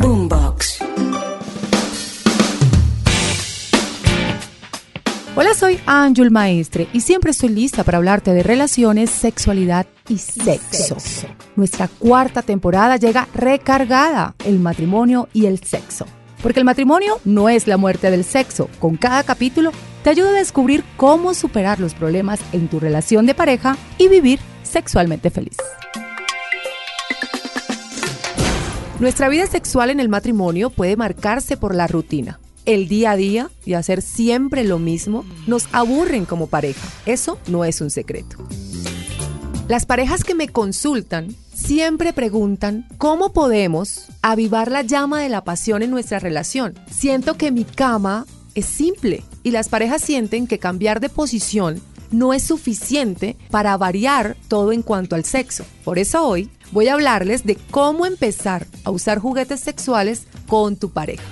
Boombox. Hola, soy Ángel Maestre y siempre estoy lista para hablarte de relaciones, sexualidad y sexo. Nuestra cuarta temporada llega recargada, el matrimonio y el sexo. Porque el matrimonio no es la muerte del sexo. Con cada capítulo te ayuda a descubrir cómo superar los problemas en tu relación de pareja y vivir sexualmente feliz. Nuestra vida sexual en el matrimonio puede marcarse por la rutina. El día a día y hacer siempre lo mismo nos aburren como pareja. Eso no es un secreto. Las parejas que me consultan siempre preguntan cómo podemos avivar la llama de la pasión en nuestra relación. Siento que mi cama es simple y las parejas sienten que cambiar de posición no es suficiente para variar todo en cuanto al sexo. Por eso hoy voy a hablarles de cómo empezar a usar juguetes sexuales con tu pareja.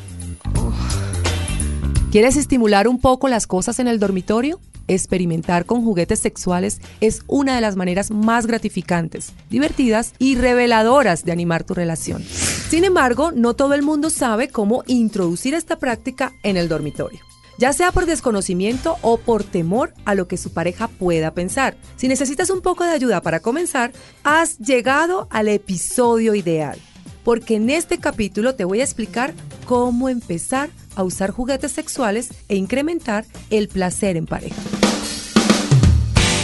¿Quieres estimular un poco las cosas en el dormitorio? Experimentar con juguetes sexuales es una de las maneras más gratificantes, divertidas y reveladoras de animar tu relación. Sin embargo, no todo el mundo sabe cómo introducir esta práctica en el dormitorio ya sea por desconocimiento o por temor a lo que su pareja pueda pensar. Si necesitas un poco de ayuda para comenzar, has llegado al episodio ideal, porque en este capítulo te voy a explicar cómo empezar a usar juguetes sexuales e incrementar el placer en pareja.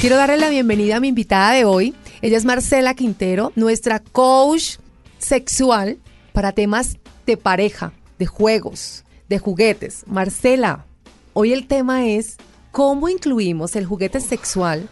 Quiero darle la bienvenida a mi invitada de hoy. Ella es Marcela Quintero, nuestra coach sexual para temas de pareja, de juegos, de juguetes. Marcela, Hoy el tema es cómo incluimos el juguete sexual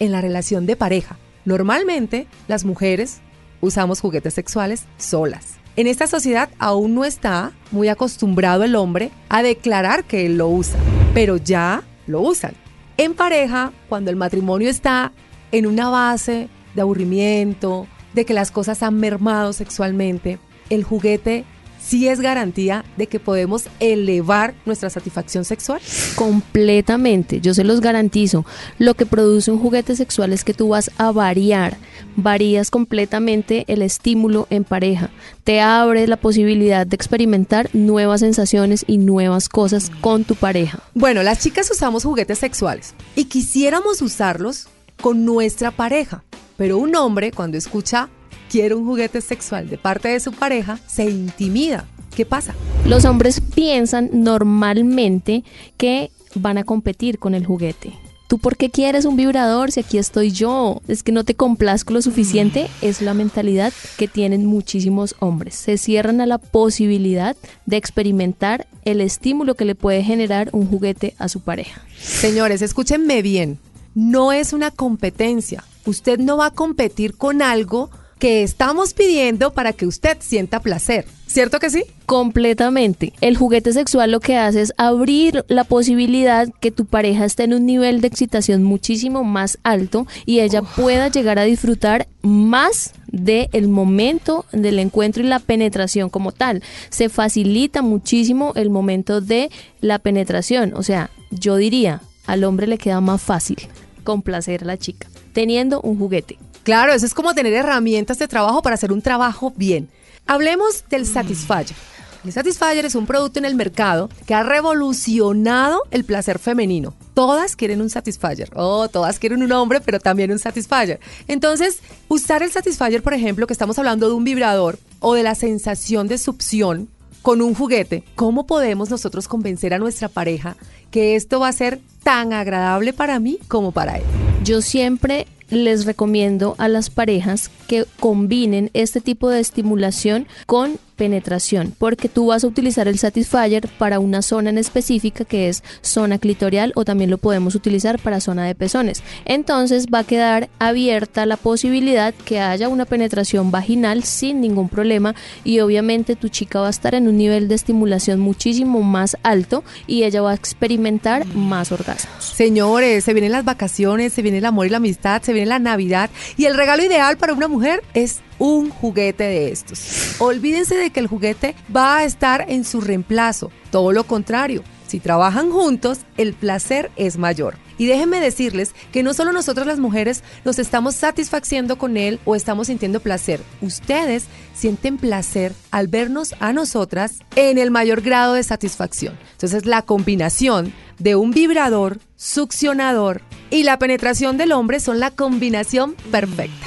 en la relación de pareja. Normalmente las mujeres usamos juguetes sexuales solas. En esta sociedad aún no está muy acostumbrado el hombre a declarar que él lo usa, pero ya lo usan. En pareja, cuando el matrimonio está en una base de aburrimiento, de que las cosas han mermado sexualmente, el juguete sí es garantía de que podemos elevar nuestra satisfacción sexual? Completamente, yo se los garantizo. Lo que produce un juguete sexual es que tú vas a variar, varías completamente el estímulo en pareja, te abre la posibilidad de experimentar nuevas sensaciones y nuevas cosas con tu pareja. Bueno, las chicas usamos juguetes sexuales y quisiéramos usarlos con nuestra pareja, pero un hombre cuando escucha quiere un juguete sexual de parte de su pareja, se intimida. ¿Qué pasa? Los hombres piensan normalmente que van a competir con el juguete. ¿Tú por qué quieres un vibrador si aquí estoy yo? Es que no te complazco lo suficiente. Mm. Es la mentalidad que tienen muchísimos hombres. Se cierran a la posibilidad de experimentar el estímulo que le puede generar un juguete a su pareja. Señores, escúchenme bien. No es una competencia. Usted no va a competir con algo que estamos pidiendo para que usted sienta placer. ¿Cierto que sí? Completamente. El juguete sexual lo que hace es abrir la posibilidad que tu pareja esté en un nivel de excitación muchísimo más alto y ella pueda llegar a disfrutar más del el momento del encuentro y la penetración como tal. Se facilita muchísimo el momento de la penetración. O sea, yo diría, al hombre le queda más fácil complacer a la chica teniendo un juguete. Claro, eso es como tener herramientas de trabajo para hacer un trabajo bien. Hablemos del Satisfyer. El Satisfyer es un producto en el mercado que ha revolucionado el placer femenino. Todas quieren un Satisfyer. Oh, todas quieren un hombre, pero también un Satisfyer. Entonces, usar el Satisfyer, por ejemplo, que estamos hablando de un vibrador o de la sensación de succión con un juguete, ¿cómo podemos nosotros convencer a nuestra pareja que esto va a ser tan agradable para mí como para él? Yo siempre les recomiendo a las parejas que combinen este tipo de estimulación con penetración, porque tú vas a utilizar el Satisfyer para una zona en específica que es zona clitorial o también lo podemos utilizar para zona de pezones. Entonces va a quedar abierta la posibilidad que haya una penetración vaginal sin ningún problema y obviamente tu chica va a estar en un nivel de estimulación muchísimo más alto y ella va a experimentar más orgasmos. Señores, se vienen las vacaciones, se viene el amor y la amistad, se viene la Navidad y el regalo ideal para una mujer es un juguete de estos. Olvídense de que el juguete va a estar en su reemplazo, todo lo contrario. Si trabajan juntos, el placer es mayor. Y déjenme decirles que no solo nosotros las mujeres nos estamos satisfaciendo con él o estamos sintiendo placer. Ustedes sienten placer al vernos a nosotras en el mayor grado de satisfacción. Entonces la combinación de un vibrador, succionador y la penetración del hombre son la combinación perfecta.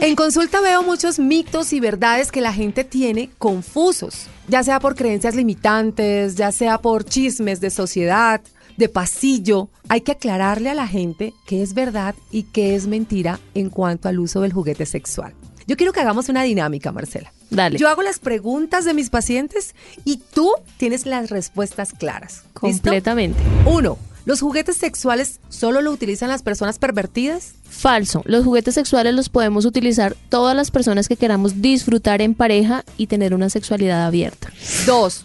En consulta veo muchos mitos y verdades que la gente tiene confusos, ya sea por creencias limitantes, ya sea por chismes de sociedad, de pasillo. Hay que aclararle a la gente qué es verdad y qué es mentira en cuanto al uso del juguete sexual. Yo quiero que hagamos una dinámica, Marcela. Dale. Yo hago las preguntas de mis pacientes y tú tienes las respuestas claras. ¿Listo? Completamente. Uno, ¿los juguetes sexuales solo lo utilizan las personas pervertidas? Falso. Los juguetes sexuales los podemos utilizar todas las personas que queramos disfrutar en pareja y tener una sexualidad abierta. Dos,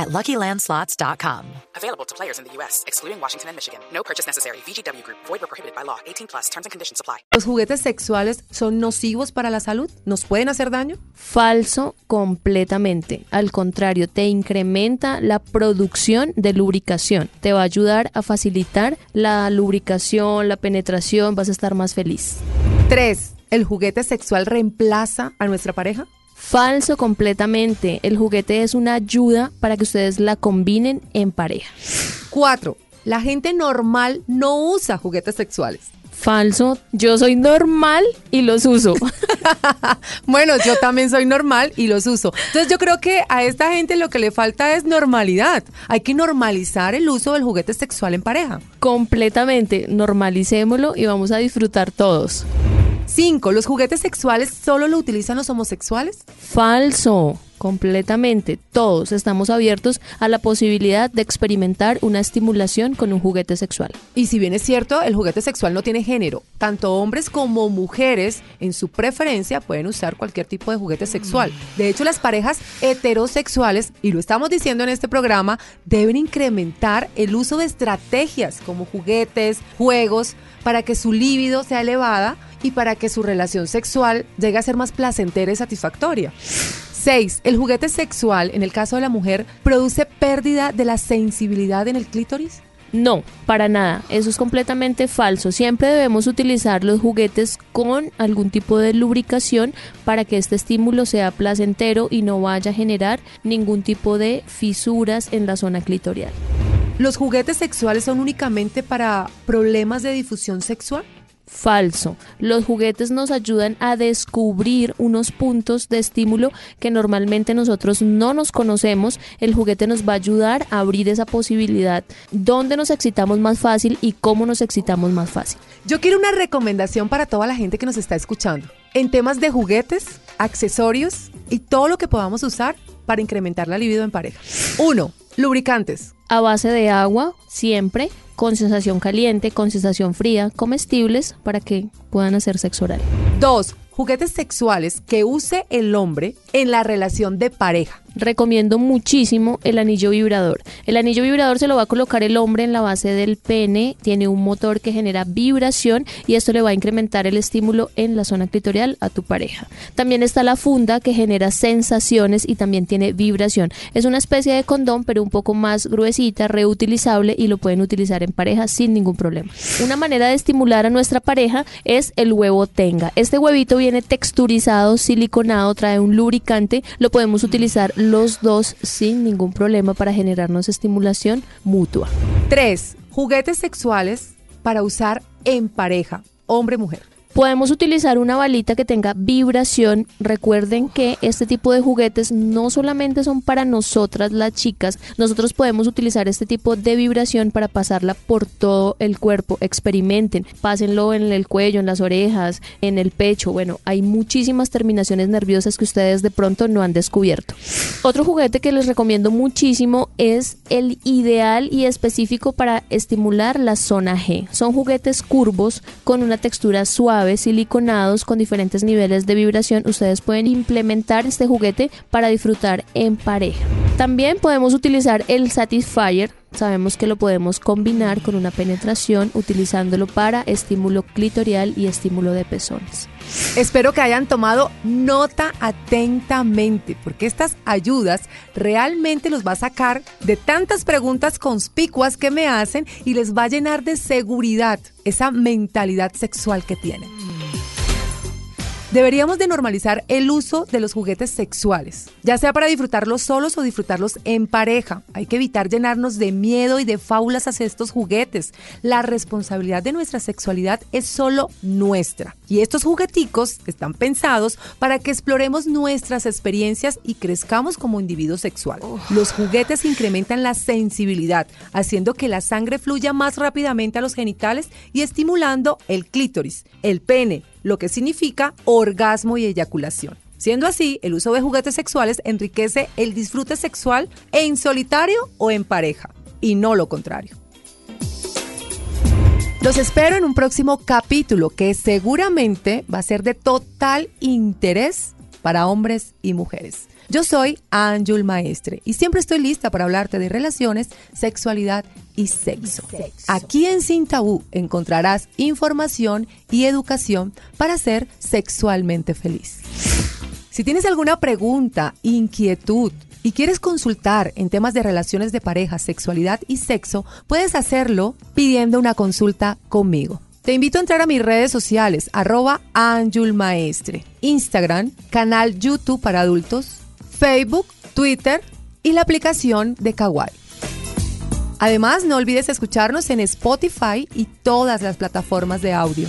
at LuckyLandSlots.com. Available to players in the U.S., excluding Washington and Michigan. No purchase necessary. VGW Group, void were prohibited by law. 18 plus terms and conditions apply. ¿los juguetes sexuales son nocivos para la salud? ¿Nos pueden hacer daño? Falso completamente. Al contrario, te incrementa la producción de lubricación. Te va a ayudar a facilitar la lubricación, la penetración, vas a estar más feliz. Tres, ¿el juguete sexual reemplaza a nuestra pareja? Falso completamente. El juguete es una ayuda para que ustedes la combinen en pareja. Cuatro, la gente normal no usa juguetes sexuales. Falso. Yo soy normal y los uso. Bueno, yo también soy normal y los uso. Entonces yo creo que a esta gente lo que le falta es normalidad. Hay que normalizar el uso del juguete sexual en pareja. completamente. Normalicémoslo y vamos a disfrutar todos. Cinco, ¿los juguetes sexuales solo lo utilizan los homosexuales? Falso. Completamente. Todos estamos abiertos a la posibilidad de experimentar una estimulación con un juguete sexual. Y si bien es cierto, el juguete sexual no tiene género. Tanto hombres como mujeres, en su preferencia, pueden usar cualquier tipo de juguete sexual. De hecho, las parejas heterosexuales, y lo estamos diciendo en este programa, deben incrementar el uso de estrategias como juguetes, juegos, para que su líbido sea elevada y para que su relación sexual llegue a ser más placentera y satisfactoria. 6. El juguete sexual, en el caso de la mujer, produce pérdida de la sensibilidad en el clítoris. No, para nada. Eso es completamente falso. Siempre debemos utilizar los juguetes con algún tipo de lubricación para que este estímulo sea placentero y no vaya a generar ningún tipo de fisuras en la zona clitorial. ¿Los juguetes sexuales son únicamente para problemas de difusión sexual? Falso. Los juguetes nos ayudan a descubrir unos puntos de estímulo que normalmente nosotros no nos conocemos. El juguete nos va a ayudar a abrir esa posibilidad, dónde nos excitamos más fácil y cómo nos excitamos más fácil. Yo quiero una recomendación para toda la gente que nos está escuchando. En temas de juguetes, accesorios y todo lo que podamos usar para incrementar la libido en pareja. 1. Lubricantes. A base de agua, siempre, con sensación caliente, con sensación fría, comestibles para que puedan hacer sexo oral. 2. Juguetes sexuales que use el hombre en la relación de pareja. Recomiendo muchísimo el anillo vibrador. El anillo vibrador se lo va a colocar el hombre en la base del pene, tiene un motor que genera vibración y esto le va a incrementar el estímulo en la zona clitorial a tu pareja. También está la funda que genera sensaciones y también tiene vibración. Es una especie de condón pero un poco más gruesita, reutilizable y lo pueden utilizar en pareja sin ningún problema. Una manera de estimular a nuestra pareja es el huevo tenga. Este huevito viene texturizado, siliconado, trae un lubricante, lo podemos utilizar los dos sin ningún problema para generarnos estimulación mutua. 3. Juguetes sexuales para usar en pareja, hombre-mujer. Podemos utilizar una balita que tenga vibración. Recuerden que este tipo de juguetes no solamente son para nosotras las chicas, nosotros podemos utilizar este tipo de vibración para pasarla por todo el cuerpo. Experimenten, pásenlo en el cuello, en las orejas, en el pecho. Bueno, hay muchísimas terminaciones nerviosas que ustedes de pronto no han descubierto. Otro juguete que les recomiendo muchísimo es el ideal y específico para estimular la zona G. Son juguetes curvos con una textura suave siliconados con diferentes niveles de vibración, ustedes pueden implementar este juguete para disfrutar en pareja. También podemos utilizar el Satisfyer. Sabemos que lo podemos combinar con una penetración utilizándolo para estímulo clitorial y estímulo de pezones. Espero que hayan tomado nota atentamente, porque estas ayudas realmente los va a sacar de tantas preguntas conspicuas que me hacen y les va a llenar de seguridad esa mentalidad sexual que tienen. Deberíamos de normalizar el uso de los juguetes sexuales, ya sea para disfrutarlos solos o disfrutarlos en pareja. Hay que evitar llenarnos de miedo y de fábulas hacia estos juguetes. La responsabilidad de nuestra sexualidad es solo nuestra. Y estos jugueticos están pensados para que exploremos nuestras experiencias y crezcamos como individuo sexual. Los juguetes incrementan la sensibilidad, haciendo que la sangre fluya más rápidamente a los genitales y estimulando el clítoris, el pene, lo que significa orgasmo y eyaculación. Siendo así, el uso de juguetes sexuales enriquece el disfrute sexual en solitario o en pareja, y no lo contrario. Los espero en un próximo capítulo que seguramente va a ser de total interés para hombres y mujeres. Yo soy Ángel Maestre y siempre estoy lista para hablarte de relaciones, sexualidad y sexo. Aquí en Sin Tabú encontrarás información y educación para ser sexualmente feliz. Si tienes alguna pregunta, inquietud, y quieres consultar en temas de relaciones de pareja, sexualidad y sexo, puedes hacerlo pidiendo una consulta conmigo. Te invito a entrar a mis redes sociales, arroba Maestre, Instagram, canal YouTube para adultos, Facebook, Twitter y la aplicación de Kawaii. Además, no olvides escucharnos en Spotify y todas las plataformas de audio.